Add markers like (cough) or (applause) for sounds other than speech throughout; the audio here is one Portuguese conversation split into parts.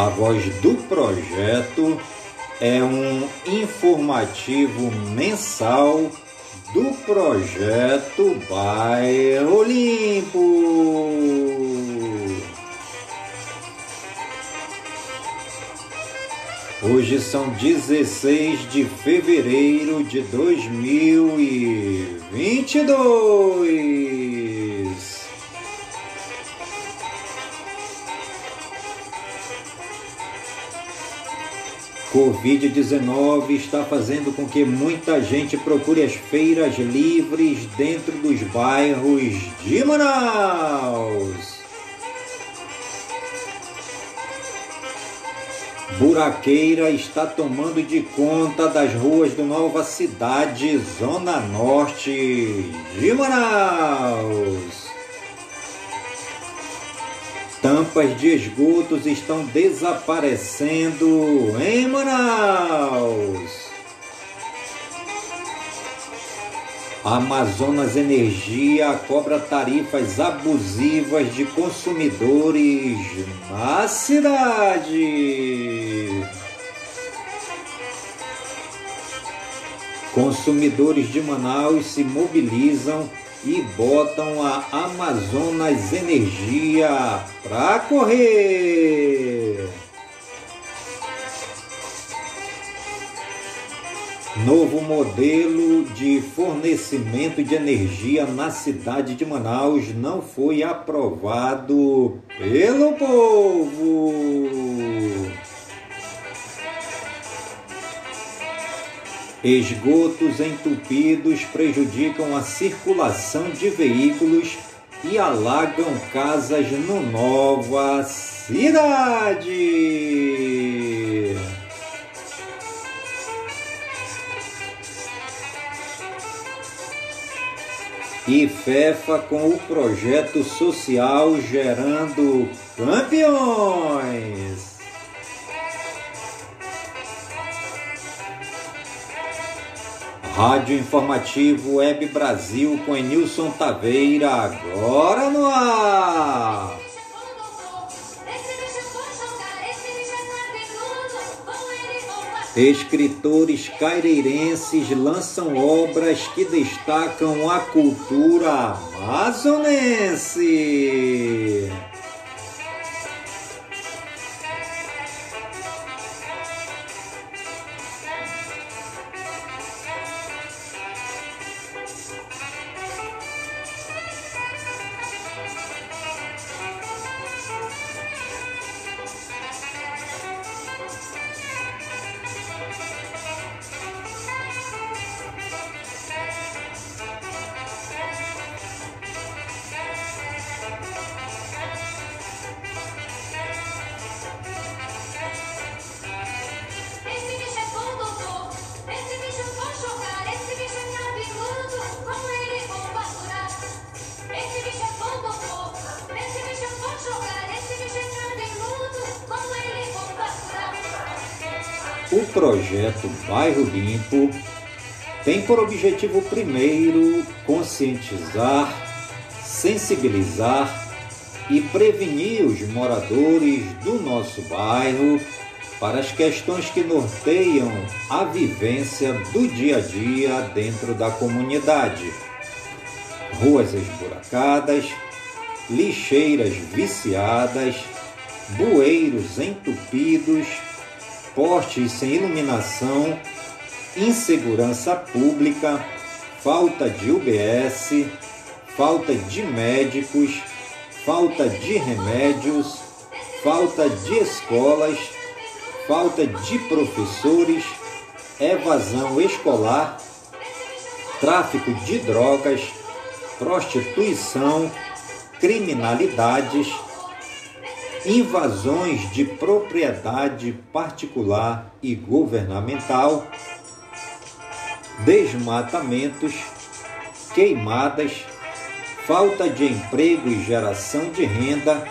A voz do projeto é um informativo mensal do projeto Bairro Limpo. Hoje são 16 de fevereiro de 2022. Covid-19 está fazendo com que muita gente procure as feiras livres dentro dos bairros de Manaus. Buraqueira está tomando de conta das ruas do Nova Cidade, Zona Norte de Manaus. Tampas de esgotos estão desaparecendo em Manaus. Amazonas Energia cobra tarifas abusivas de consumidores na cidade. Consumidores de Manaus se mobilizam e botam a Amazonas Energia para correr. Novo modelo de fornecimento de energia na cidade de Manaus não foi aprovado pelo povo. Esgotos entupidos prejudicam a circulação de veículos e alagam casas no Nova Cidade. E FEFA com o projeto social gerando campeões. Rádio Informativo Web Brasil com Enilson Taveira, agora no ar. Escritores caireirenses lançam obras que destacam a cultura amazonense. Projeto Bairro Limpo tem por objetivo primeiro conscientizar, sensibilizar e prevenir os moradores do nosso bairro para as questões que norteiam a vivência do dia a dia dentro da comunidade. Ruas esburacadas, lixeiras viciadas, bueiros entupidos, postes sem iluminação, insegurança pública, falta de UBS, falta de médicos, falta de remédios, falta de escolas, falta de professores, evasão escolar, tráfico de drogas, prostituição, criminalidades, invasões de propriedade particular e governamental, desmatamentos, queimadas, falta de emprego e geração de renda,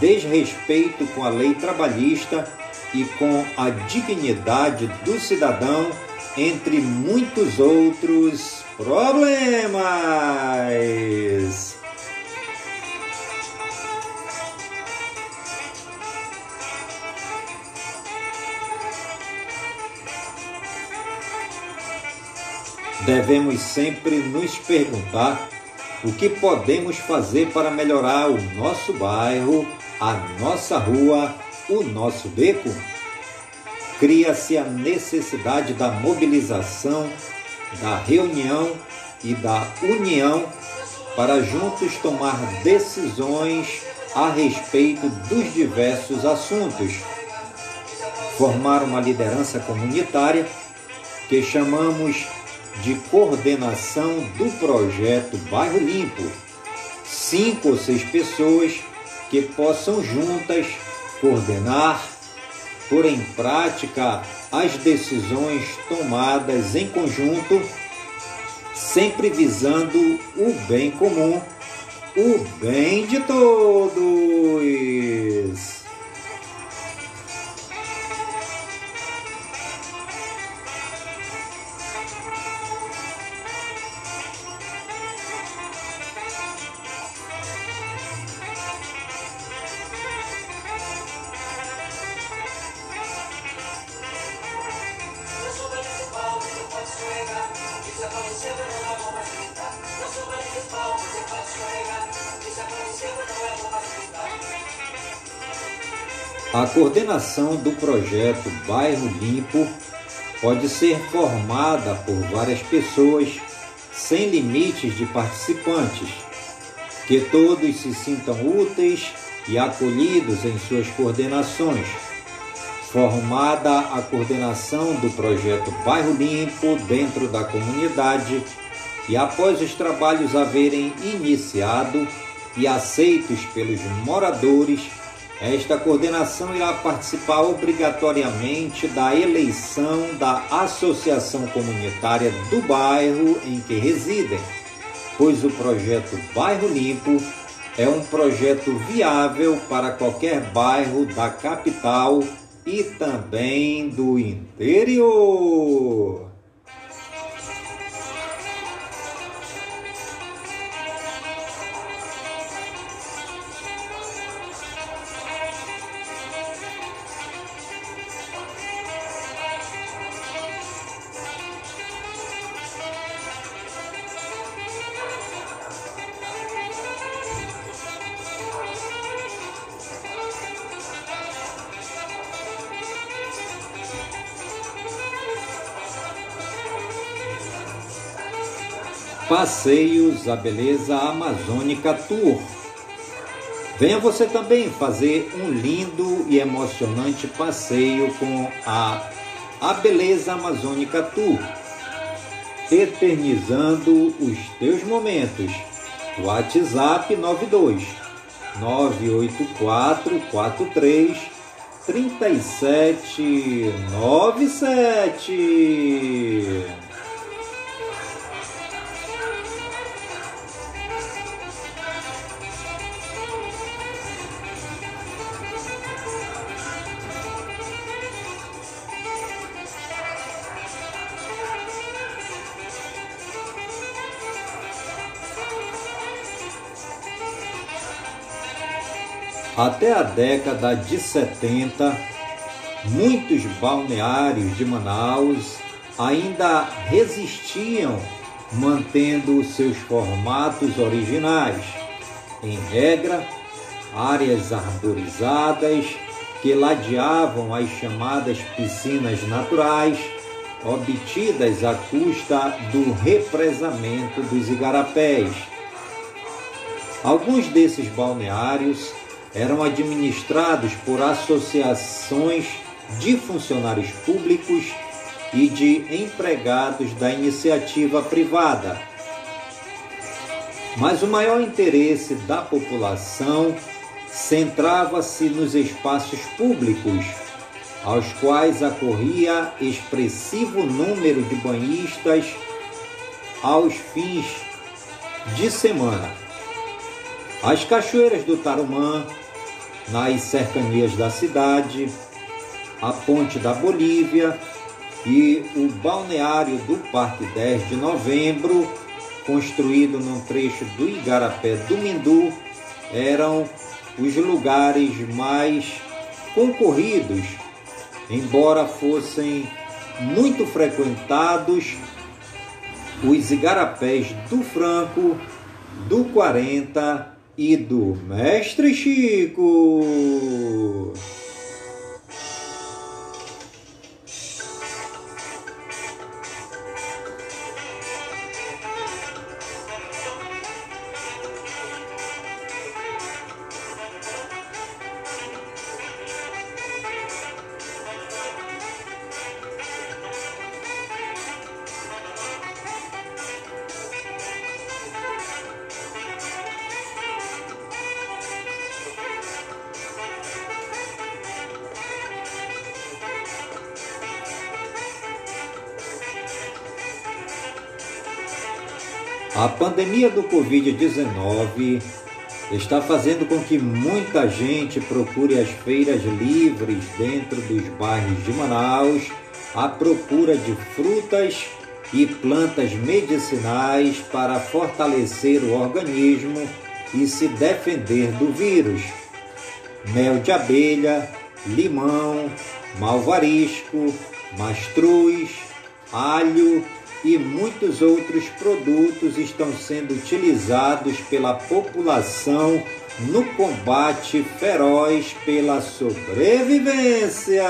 desrespeito com a lei trabalhista e com a dignidade do cidadão, entre muitos outros problemas. Devemos sempre nos perguntar o que podemos fazer para melhorar o nosso bairro, a nossa rua, o nosso beco. Cria-se a necessidade da mobilização, da reunião e da união para juntos tomar decisões a respeito dos diversos assuntos. Formar uma liderança comunitária que chamamos de coordenação do projeto Bairro Limpo. Cinco ou seis pessoas que possam juntas coordenar, pôr em prática as decisões tomadas em conjunto, sempre visando o bem comum, o bem de todos. A coordenação do projeto Bairro Limpo pode ser formada por várias pessoas sem limites de participantes, que todos se sintam úteis e acolhidos em suas coordenações. Formada a coordenação do projeto Bairro Limpo dentro da comunidade e após os trabalhos haverem iniciado e aceitos pelos moradores, esta coordenação irá participar obrigatoriamente da eleição da associação comunitária do bairro em que residem, pois o projeto Bairro Limpo é um projeto viável para qualquer bairro da capital e também do interior. Passeios a Beleza Amazônica Tour. Venha você também fazer um lindo e emocionante passeio com a A Beleza Amazônica Tour, eternizando os teus momentos. WhatsApp 92 984 43 3797 Até a década de 70, muitos balneários de Manaus ainda resistiam mantendo seus formatos originais. Em regra, áreas arborizadas que ladeavam as chamadas piscinas naturais, obtidas à custa do represamento dos igarapés. Alguns desses balneários eram administrados por associações de funcionários públicos e de empregados da iniciativa privada. Mas o maior interesse da população centrava-se nos espaços públicos, aos quais acorria expressivo número de banhistas aos fins de semana. As cachoeiras do Tarumã, nas cercanias da cidade, a ponte da Bolívia e o balneário do Parque 10 de Novembro, construído num trecho do Igarapé do Mindu, eram os lugares mais concorridos, embora fossem muito frequentados os igarapés do Franco, do 40 e do Mestre Chico. Pandemia do Covid-19 está fazendo com que muita gente procure as feiras livres dentro dos bairros de Manaus à procura de frutas e plantas medicinais para fortalecer o organismo e se defender do vírus. Mel de abelha, limão, malvarisco, mastruz, alho e muitos outros produtos estão sendo utilizados pela população no combate feroz pela sobrevivência.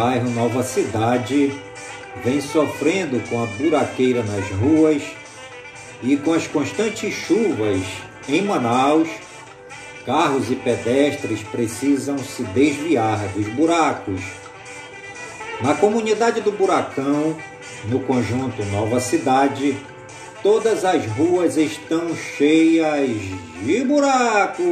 Bairro Nova Cidade vem sofrendo com a buraqueira nas ruas e com as constantes chuvas em Manaus, carros e pedestres precisam se desviar dos buracos. Na comunidade do Buracão, no conjunto Nova Cidade, todas as ruas estão cheias de buracos.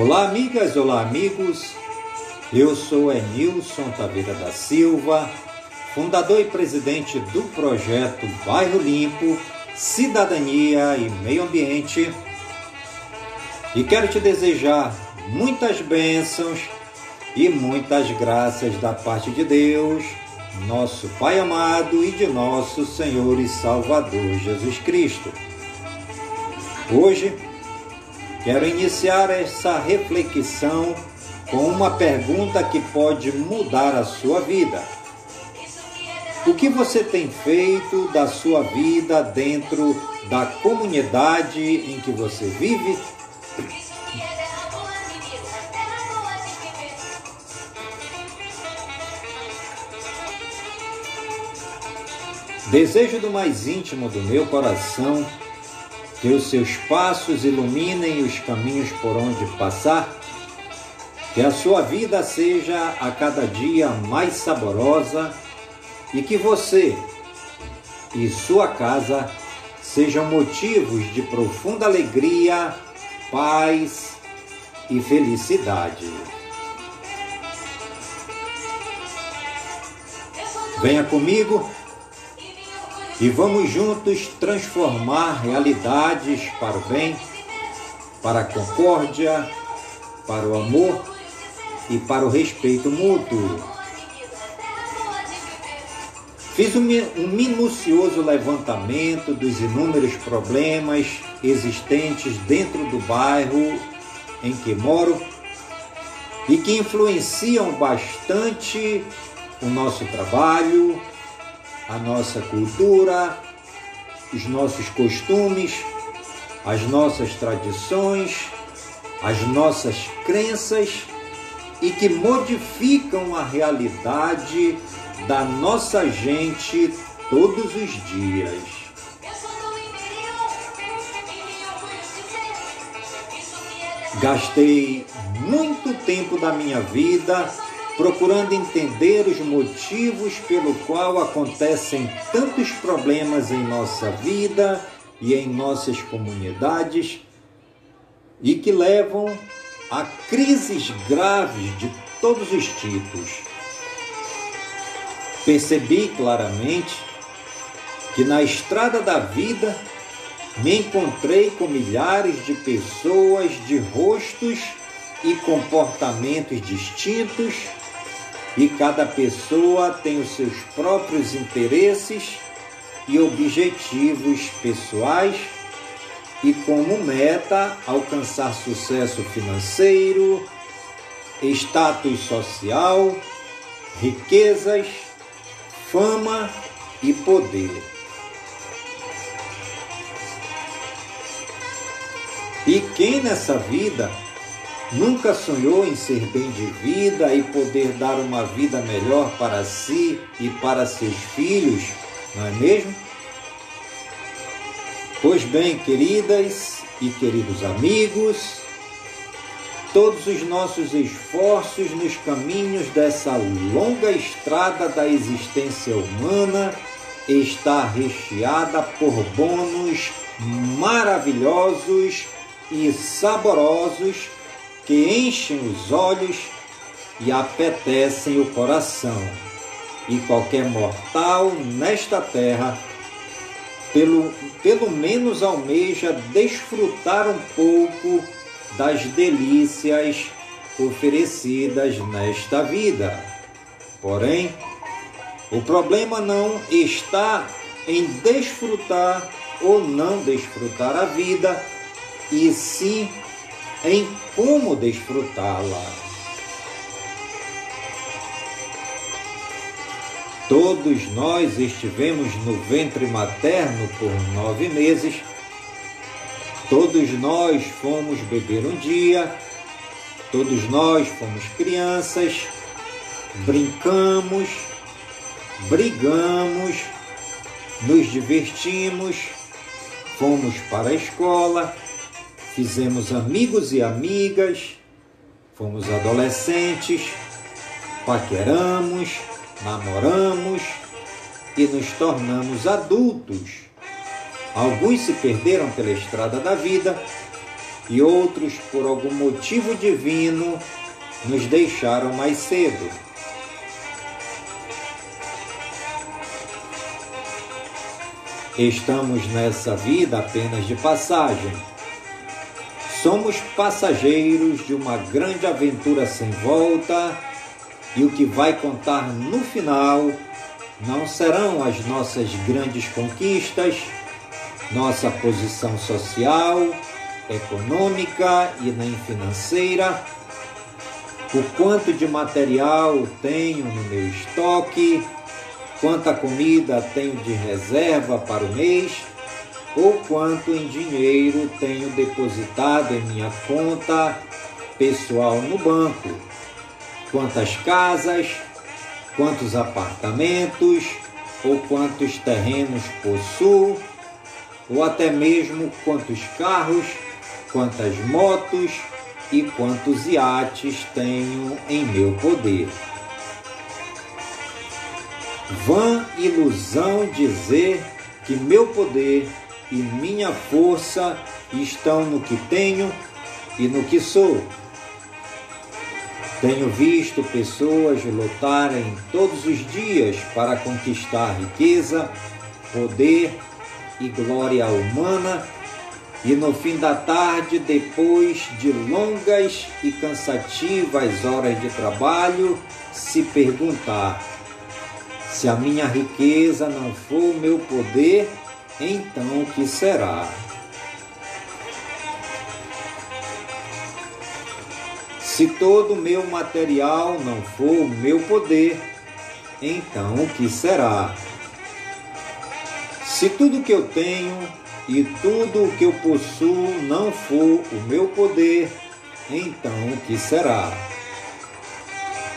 Olá, amigas, olá, amigos. Eu sou Enilson Taveira da Silva, fundador e presidente do projeto Bairro Limpo, Cidadania e Meio Ambiente. E quero te desejar muitas bênçãos e muitas graças da parte de Deus, nosso Pai amado e de nosso Senhor e Salvador Jesus Cristo. Hoje, Quero iniciar essa reflexão com uma pergunta que pode mudar a sua vida. O que você tem feito da sua vida dentro da comunidade em que você vive? Desejo do mais íntimo do meu coração que os seus passos iluminem os caminhos por onde passar, que a sua vida seja a cada dia mais saborosa e que você, e sua casa sejam motivos de profunda alegria, paz e felicidade. Venha comigo e vamos juntos transformar realidades para o bem, para a concórdia, para o amor e para o respeito mútuo. Fiz um minucioso levantamento dos inúmeros problemas existentes dentro do bairro em que moro e que influenciam bastante o nosso trabalho, a nossa cultura, os nossos costumes, as nossas tradições, as nossas crenças e que modificam a realidade da nossa gente todos os dias. Gastei muito tempo da minha vida procurando entender os motivos pelo qual acontecem tantos problemas em nossa vida e em nossas comunidades e que levam a crises graves de todos os tipos. Percebi claramente que na estrada da vida me encontrei com milhares de pessoas de rostos e comportamentos distintos e cada pessoa tem os seus próprios interesses e objetivos pessoais e como meta alcançar sucesso financeiro, status social, riquezas, fama e poder. E quem nessa vida Nunca sonhou em ser bem de vida e poder dar uma vida melhor para si e para seus filhos, não é mesmo? Pois bem, queridas e queridos amigos, todos os nossos esforços nos caminhos dessa longa estrada da existência humana está recheada por bônus maravilhosos e saborosos que enchem os olhos e apetecem o coração. E qualquer mortal nesta terra, pelo, pelo menos almeja desfrutar um pouco das delícias oferecidas nesta vida. Porém, o problema não está em desfrutar ou não desfrutar a vida, e sim em como desfrutá-la. Todos nós estivemos no ventre materno por nove meses. Todos nós fomos beber um dia. Todos nós fomos crianças. Brincamos, brigamos, nos divertimos, fomos para a escola fizemos amigos e amigas, fomos adolescentes, paqueramos, namoramos e nos tornamos adultos. Alguns se perderam pela estrada da vida e outros, por algum motivo divino, nos deixaram mais cedo. Estamos nessa vida apenas de passagem Somos passageiros de uma grande aventura sem volta e o que vai contar no final não serão as nossas grandes conquistas, nossa posição social, econômica e nem financeira, o quanto de material tenho no meu estoque, quanta comida tenho de reserva para o mês ou quanto em dinheiro tenho depositado em minha conta pessoal no banco, quantas casas, quantos apartamentos? Ou quantos terrenos possuo, ou até mesmo quantos carros, quantas motos e quantos iates tenho em meu poder. Vã ilusão dizer que meu poder e minha força estão no que tenho e no que sou. Tenho visto pessoas lutarem todos os dias para conquistar riqueza, poder e glória humana, e no fim da tarde, depois de longas e cansativas horas de trabalho, se perguntar: se a minha riqueza não for o meu poder, então o que será? Se todo o meu material não for o meu poder, então o que será? Se tudo que eu tenho e tudo o que eu possuo não for o meu poder, então o que será?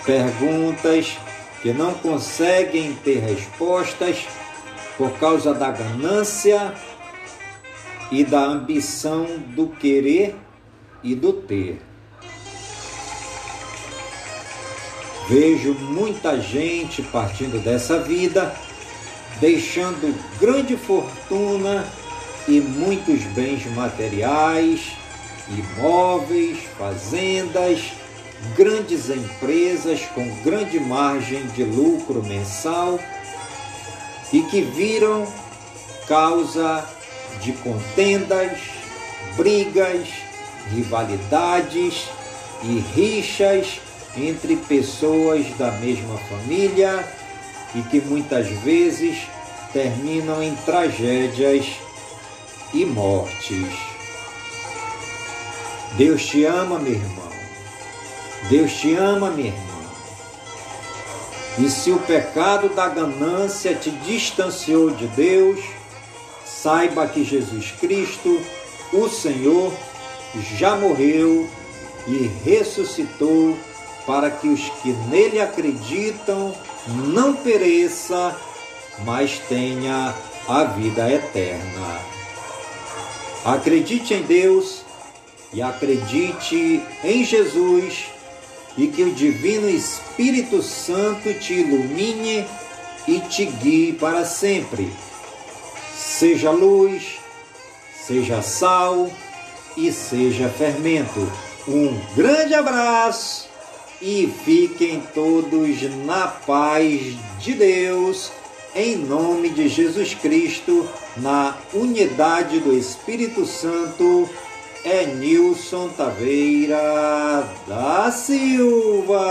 Perguntas que não conseguem ter respostas por causa da ganância e da ambição do querer e do ter. Vejo muita gente partindo dessa vida, deixando grande fortuna e muitos bens materiais, imóveis, fazendas, grandes empresas com grande margem de lucro mensal e que viram causa de contendas, brigas, rivalidades e rixas entre pessoas da mesma família e que muitas vezes terminam em tragédias e mortes. Deus te ama, meu irmão. Deus te ama, minha irmã. E se o pecado da ganância te distanciou de Deus, saiba que Jesus Cristo, o Senhor, já morreu e ressuscitou para que os que nele acreditam não pereça, mas tenha a vida eterna. Acredite em Deus e acredite em Jesus e que o Divino Espírito Santo te ilumine e te guie para sempre. Seja luz, seja sal e seja fermento. Um grande abraço e fiquem todos na paz de Deus, em nome de Jesus Cristo, na unidade do Espírito Santo. É Nilson Taveira da Silva.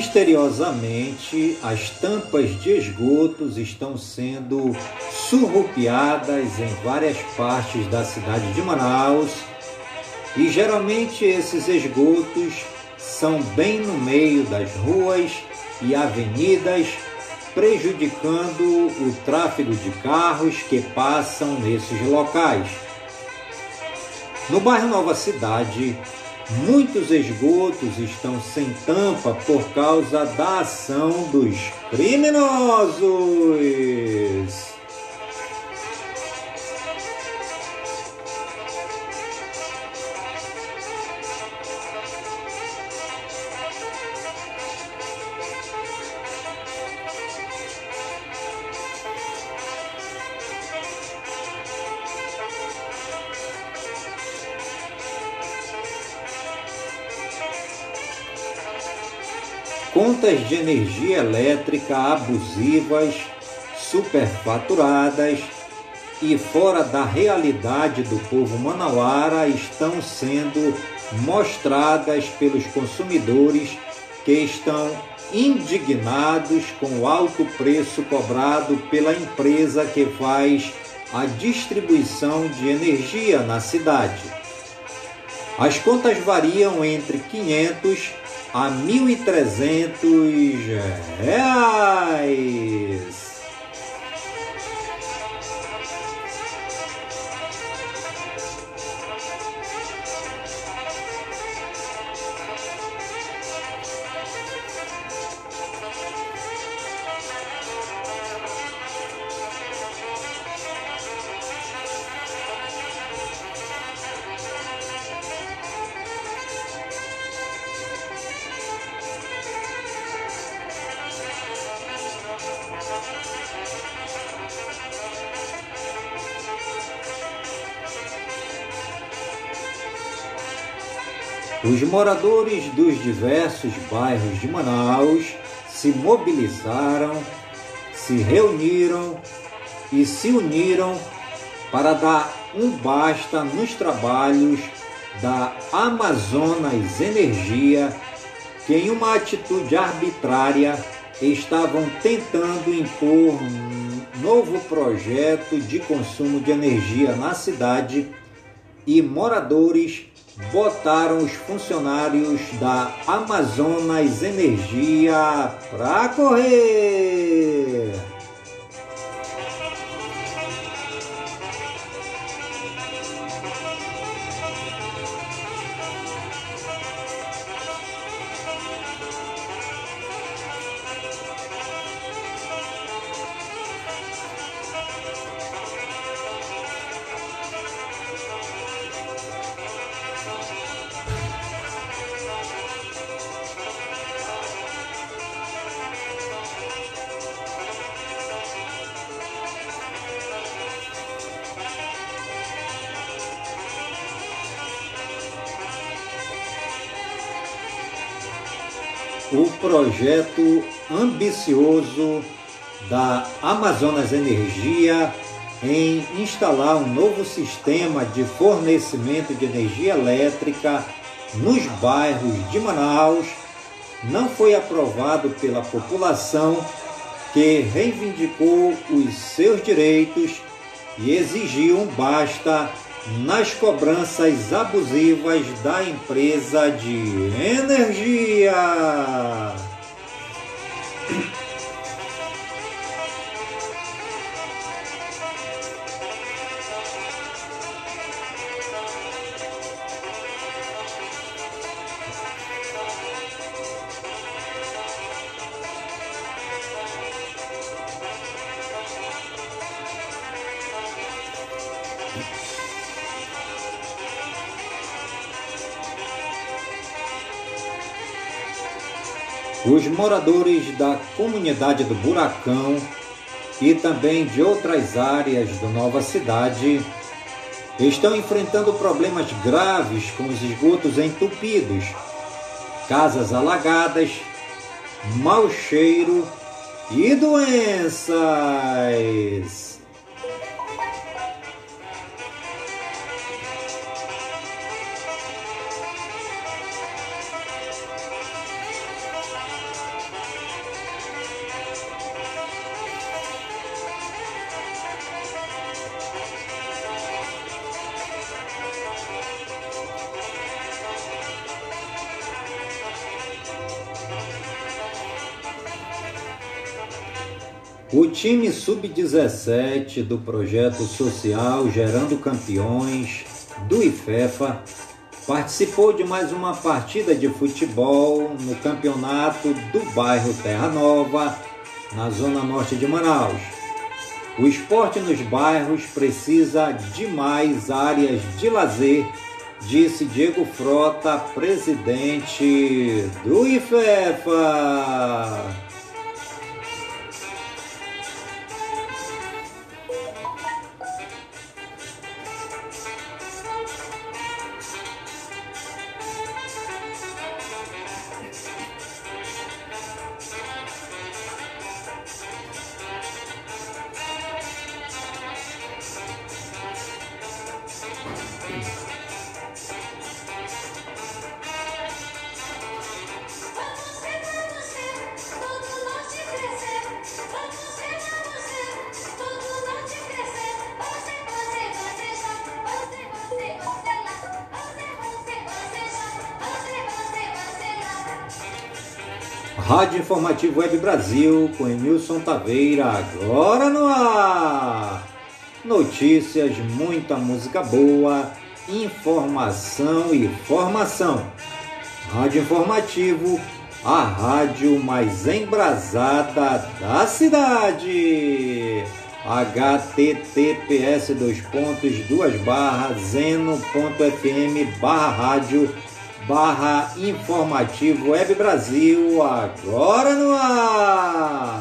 Misteriosamente, as tampas de esgotos estão sendo surrupiadas em várias partes da cidade de Manaus e geralmente esses esgotos são bem no meio das ruas e avenidas, prejudicando o tráfego de carros que passam nesses locais. No bairro Nova Cidade, Muitos esgotos estão sem tampa por causa da ação dos criminosos. Contas de energia elétrica abusivas, superfaturadas e fora da realidade do povo manauara estão sendo mostradas pelos consumidores que estão indignados com o alto preço cobrado pela empresa que faz a distribuição de energia na cidade. As contas variam entre 500 a mil e trezentos reais. Moradores dos diversos bairros de Manaus se mobilizaram, se reuniram e se uniram para dar um basta nos trabalhos da Amazonas Energia, que em uma atitude arbitrária estavam tentando impor um novo projeto de consumo de energia na cidade e moradores botaram os funcionários da Amazonas Energia para correr. Projeto ambicioso da Amazonas Energia em instalar um novo sistema de fornecimento de energia elétrica nos bairros de Manaus não foi aprovado pela população que reivindicou os seus direitos e exigiu um basta nas cobranças abusivas da empresa de energia. Thank you. (coughs) Os moradores da comunidade do Buracão e também de outras áreas da nova cidade estão enfrentando problemas graves com os esgotos entupidos, casas alagadas, mau cheiro e doenças. Sub-17 do projeto social Gerando Campeões do IFEFA participou de mais uma partida de futebol no campeonato do bairro Terra Nova, na zona norte de Manaus. O esporte nos bairros precisa de mais áreas de lazer, disse Diego Frota, presidente do IFEFA. Rádio Informativo Web Brasil com Emilson Taveira, agora no ar. Notícias, muita música boa, informação e formação. Rádio Informativo, a rádio mais embrasada da cidade. https dois pontos duas barras zeno.fm barra rádio barra informativo Web Brasil, agora no ar!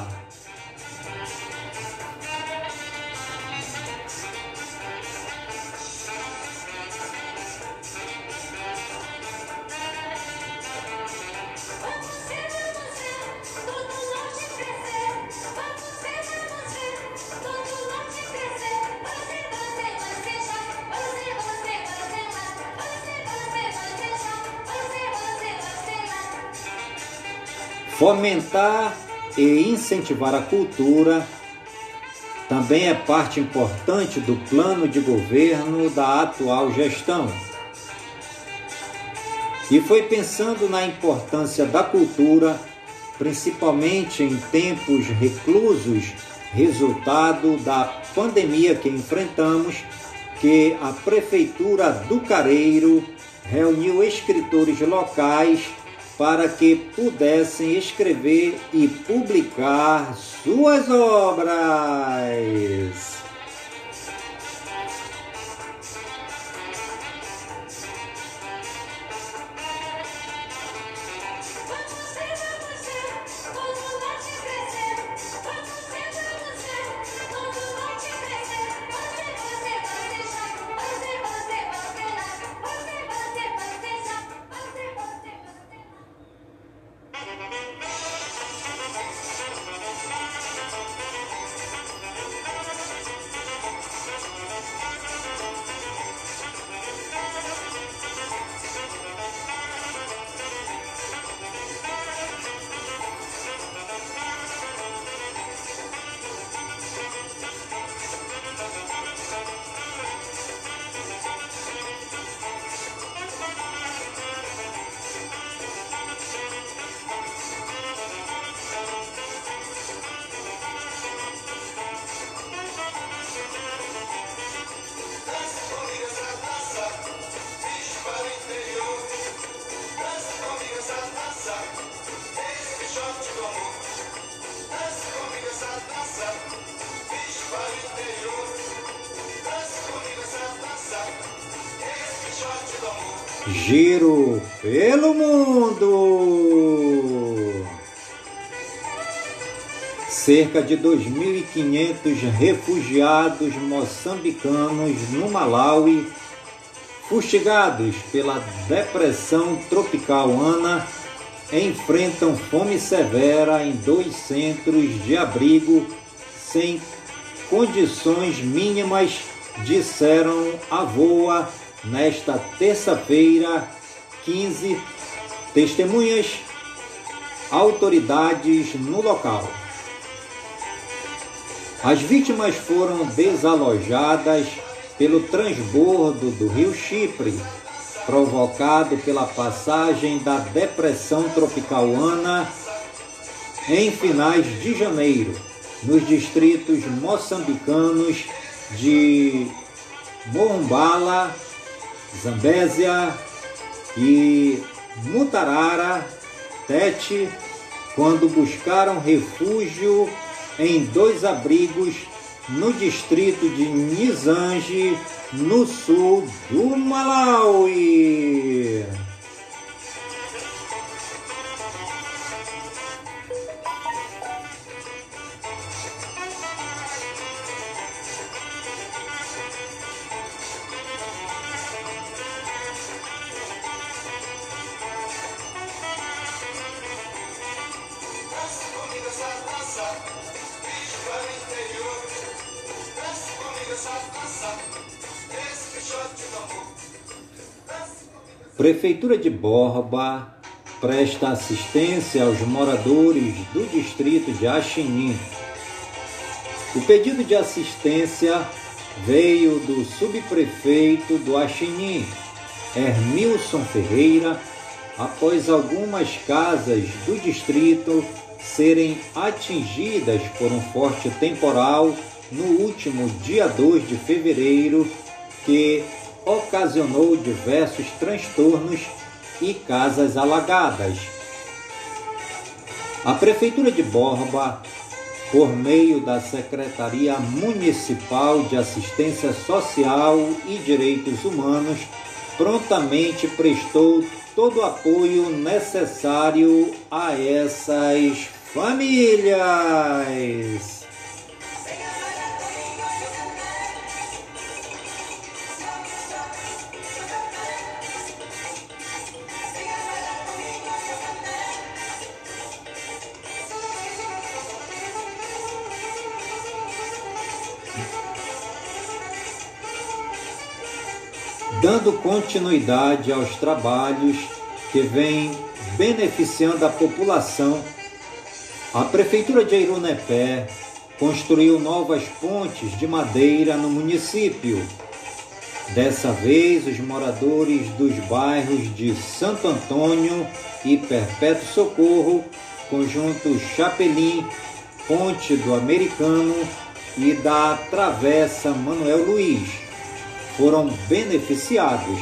Fomentar e incentivar a cultura também é parte importante do plano de governo da atual gestão. E foi pensando na importância da cultura, principalmente em tempos reclusos, resultado da pandemia que enfrentamos, que a Prefeitura do Careiro reuniu escritores locais para que pudessem escrever e publicar suas obras. Giro pelo mundo. Cerca de 2.500 refugiados moçambicanos no Malawi, fustigados pela depressão tropical Ana, enfrentam fome severa em dois centros de abrigo sem condições mínimas, disseram a VOA nesta terça-feira, 15, testemunhas, autoridades no local. As vítimas foram desalojadas pelo transbordo do rio Chipre, provocado pela passagem da depressão tropical Ana em finais de janeiro, nos distritos moçambicanos de Morumbala, Zambésia e Mutarara, Tete, quando buscaram refúgio em dois abrigos no distrito de Nizange, no sul do Malawi. Prefeitura de Borba presta assistência aos moradores do distrito de Axinim. O pedido de assistência veio do subprefeito do Axinim, Hermilson Ferreira, após algumas casas do distrito serem atingidas por um forte temporal no último dia 2 de fevereiro, que ocasionou diversos transtornos e casas alagadas. A Prefeitura de Borba, por meio da Secretaria Municipal de Assistência Social e Direitos Humanos, prontamente prestou todo o apoio necessário a essas famílias. Dando continuidade aos trabalhos que vêm beneficiando a população, a Prefeitura de Irunepé construiu novas pontes de madeira no município. Dessa vez, os moradores dos bairros de Santo Antônio e Perpétuo Socorro, conjunto Chapelim, Ponte do Americano e da Travessa Manuel Luiz foram beneficiados.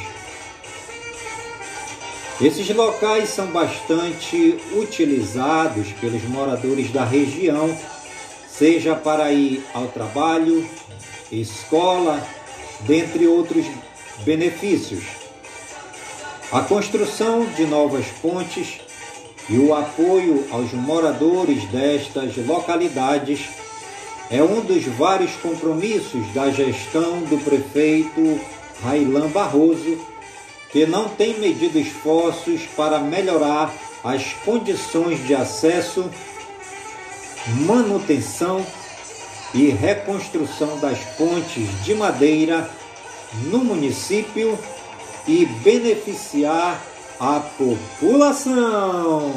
Esses locais são bastante utilizados pelos moradores da região, seja para ir ao trabalho, escola, dentre outros benefícios. A construção de novas pontes e o apoio aos moradores destas localidades é um dos vários compromissos da gestão do prefeito Railan Barroso, que não tem medido esforços para melhorar as condições de acesso, manutenção e reconstrução das pontes de madeira no município e beneficiar a população.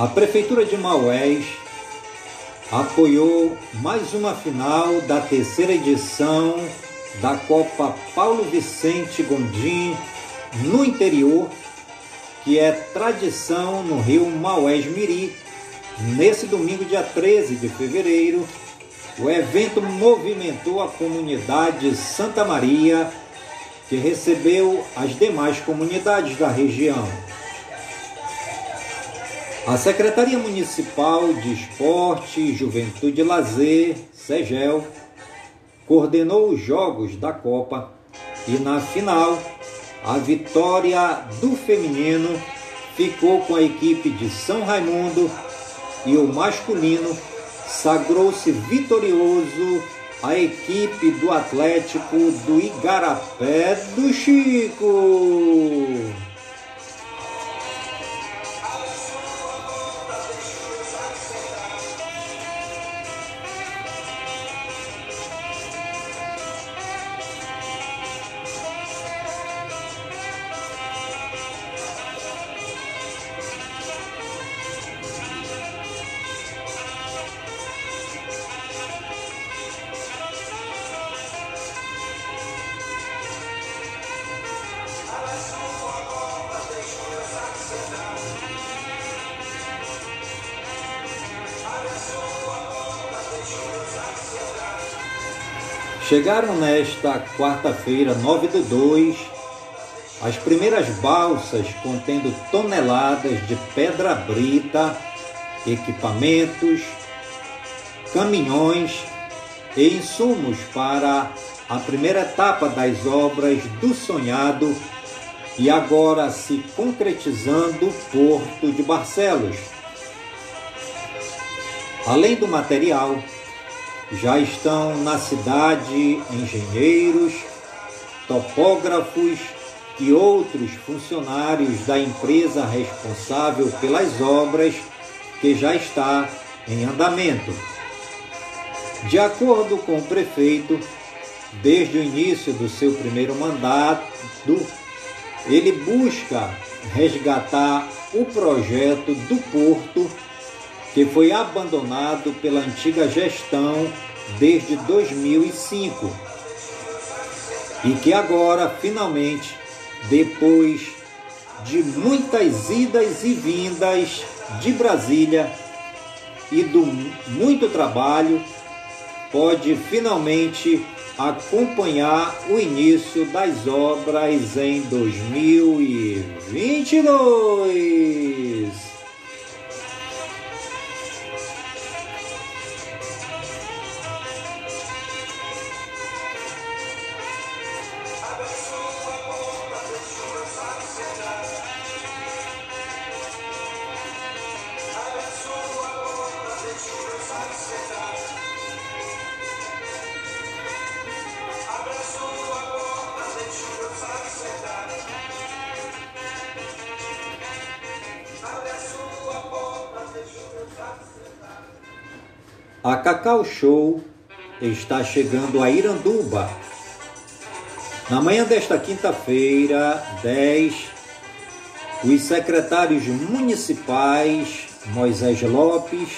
A Prefeitura de Maués apoiou mais uma final da terceira edição da Copa Paulo Vicente Gondim no interior, que é tradição no Rio Maués Miri. Nesse domingo, dia 13 de fevereiro, o evento movimentou a comunidade Santa Maria, que recebeu as demais comunidades da região. A Secretaria Municipal de Esporte, Juventude e Lazer, SEGEL, coordenou os jogos da Copa e na final a vitória do feminino ficou com a equipe de São Raimundo e o masculino sagrou-se vitorioso a equipe do Atlético do Igarapé do Chico. Chegaram nesta quarta-feira, 9 de 2, as primeiras balsas contendo toneladas de pedra brita, equipamentos, caminhões e insumos para a primeira etapa das obras do sonhado e agora se concretizando o Porto de Barcelos. Além do material, já estão na cidade engenheiros, topógrafos e outros funcionários da empresa responsável pelas obras que já está em andamento. De acordo com o prefeito, desde o início do seu primeiro mandato, ele busca resgatar o projeto do porto que foi abandonado pela antiga gestão desde 2005 e que agora, finalmente, depois de muitas idas e vindas de Brasília e do muito trabalho, pode finalmente acompanhar o início das obras em 2022. Cacau Show está chegando a Iranduba. Na manhã desta quinta-feira, 10, os secretários municipais Moisés Lopes,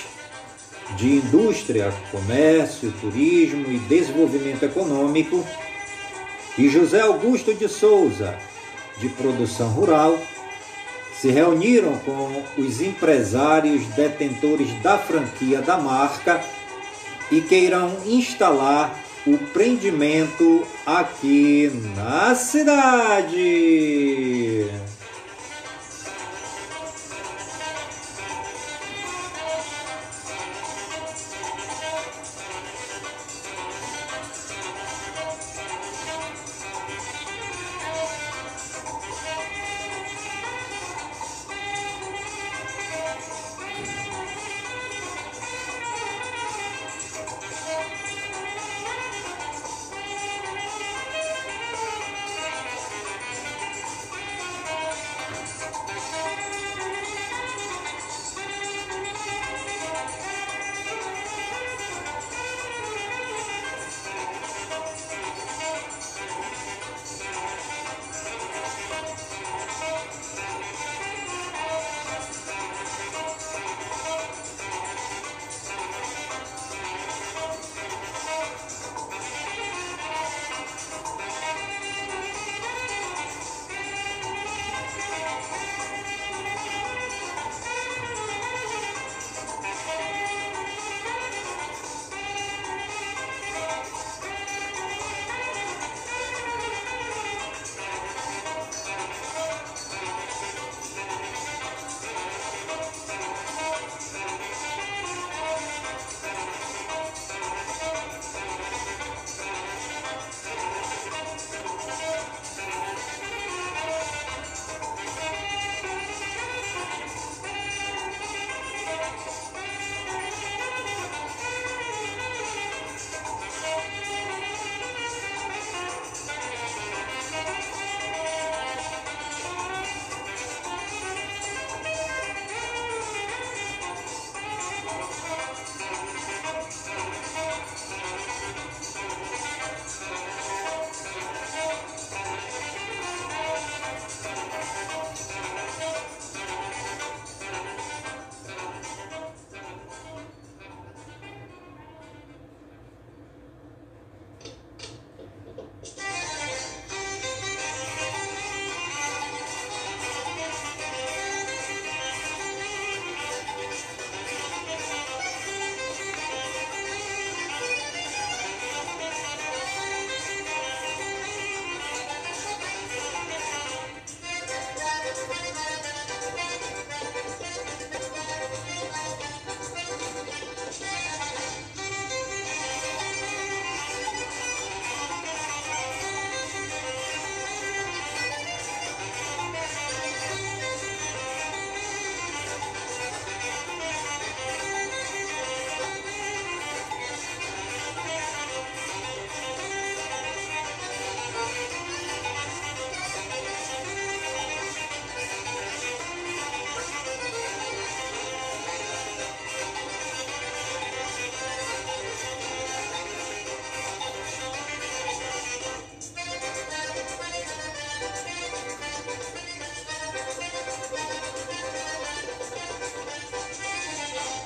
de Indústria, Comércio, Turismo e Desenvolvimento Econômico, e José Augusto de Souza, de Produção Rural, se reuniram com os empresários detentores da franquia da marca e queiram instalar o prendimento aqui na cidade.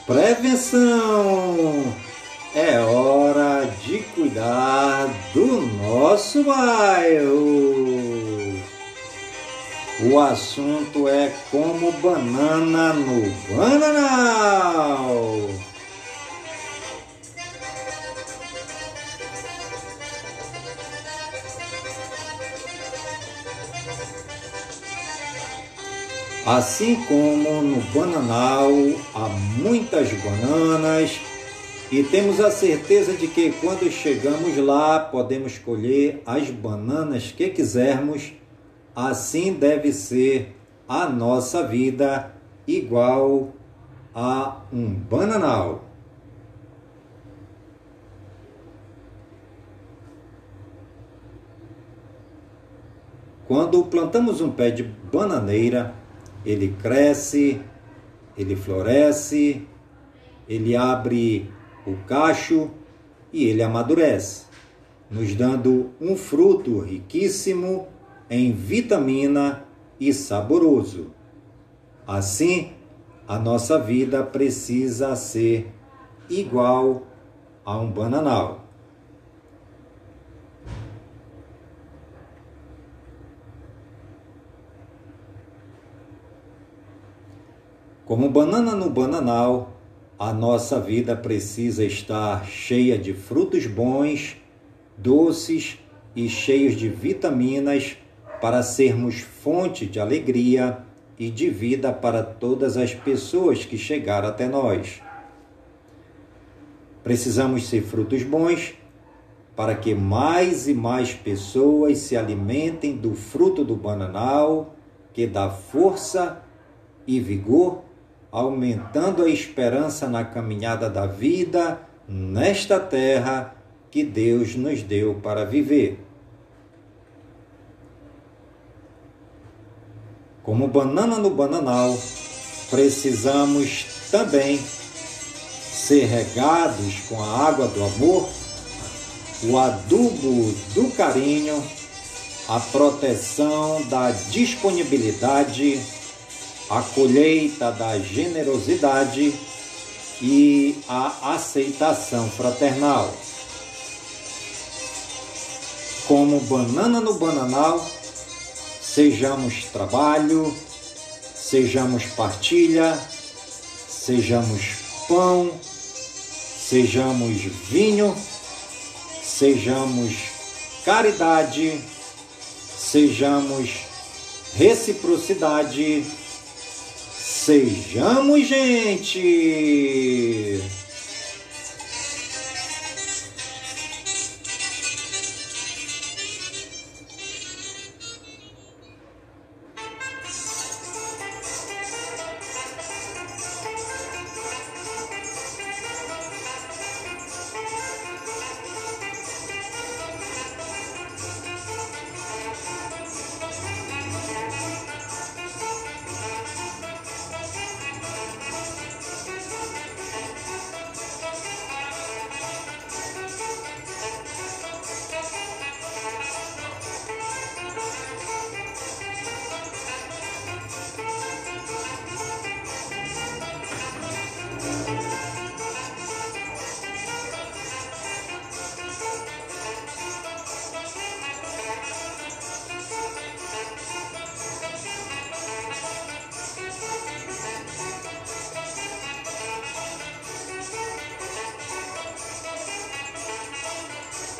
Prevenção. É hora de cuidar do nosso bairro. O assunto é como banana no bananal. Assim como no bananal há muitas bananas e temos a certeza de que quando chegamos lá podemos colher as bananas que quisermos, assim deve ser a nossa vida igual a um bananal. Quando plantamos um pé de bananeira, ele cresce, ele floresce, ele abre o cacho e ele amadurece, nos dando um fruto riquíssimo em vitamina e saboroso. Assim, a nossa vida precisa ser igual a um bananal. Como banana no bananal, a nossa vida precisa estar cheia de frutos bons, doces e cheios de vitaminas para sermos fonte de alegria e de vida para todas as pessoas que chegaram até nós. Precisamos ser frutos bons para que mais e mais pessoas se alimentem do fruto do bananal, que dá força e vigor aumentando a esperança na caminhada da vida nesta terra que Deus nos deu para viver. Como banana no bananal, precisamos também ser regados com a água do amor, o adubo do carinho, a proteção da disponibilidade a colheita da generosidade e a aceitação fraternal. Como banana no bananal, sejamos trabalho, sejamos partilha, sejamos pão, sejamos vinho, sejamos caridade, sejamos reciprocidade Sejamos gente!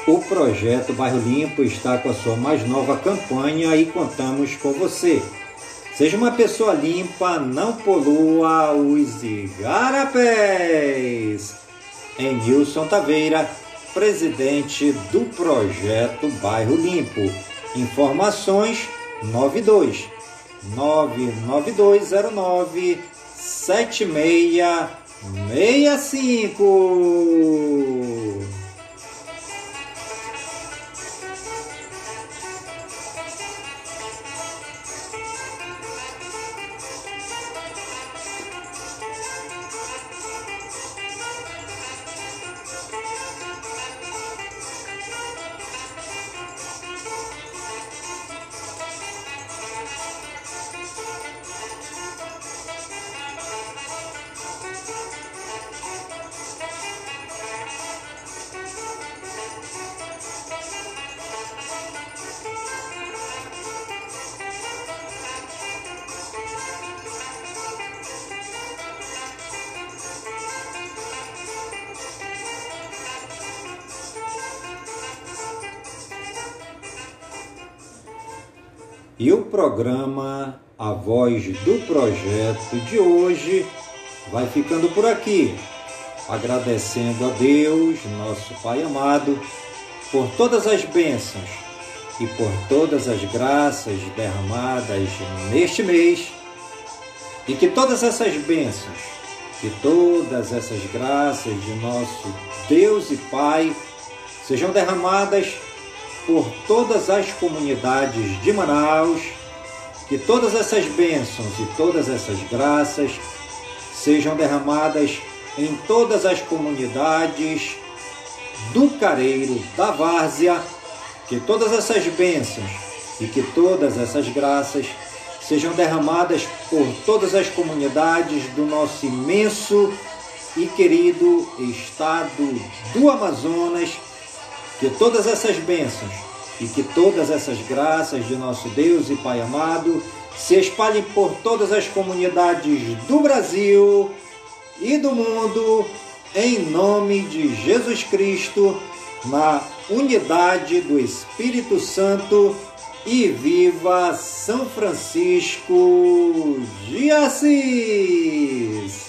O projeto Bairro Limpo está com a sua mais nova campanha e contamos com você. Seja uma pessoa limpa, não polua os igarapés. Em Nilson Taveira, presidente do projeto Bairro Limpo. Informações 92 99209 7665. E o programa A Voz do Projeto de hoje vai ficando por aqui, agradecendo a Deus, nosso Pai amado, por todas as bênçãos e por todas as graças derramadas neste mês, e que todas essas bênçãos, que todas essas graças de nosso Deus e Pai sejam derramadas por todas as comunidades de Manaus, que todas essas bênçãos e todas essas graças sejam derramadas em todas as comunidades do Careiro, da Várzea, que todas essas bênçãos e que todas essas graças sejam derramadas por todas as comunidades do nosso imenso e querido estado do Amazonas que todas essas bênçãos e que todas essas graças de nosso Deus e Pai amado se espalhem por todas as comunidades do Brasil e do mundo, em nome de Jesus Cristo, na unidade do Espírito Santo e viva São Francisco de Assis!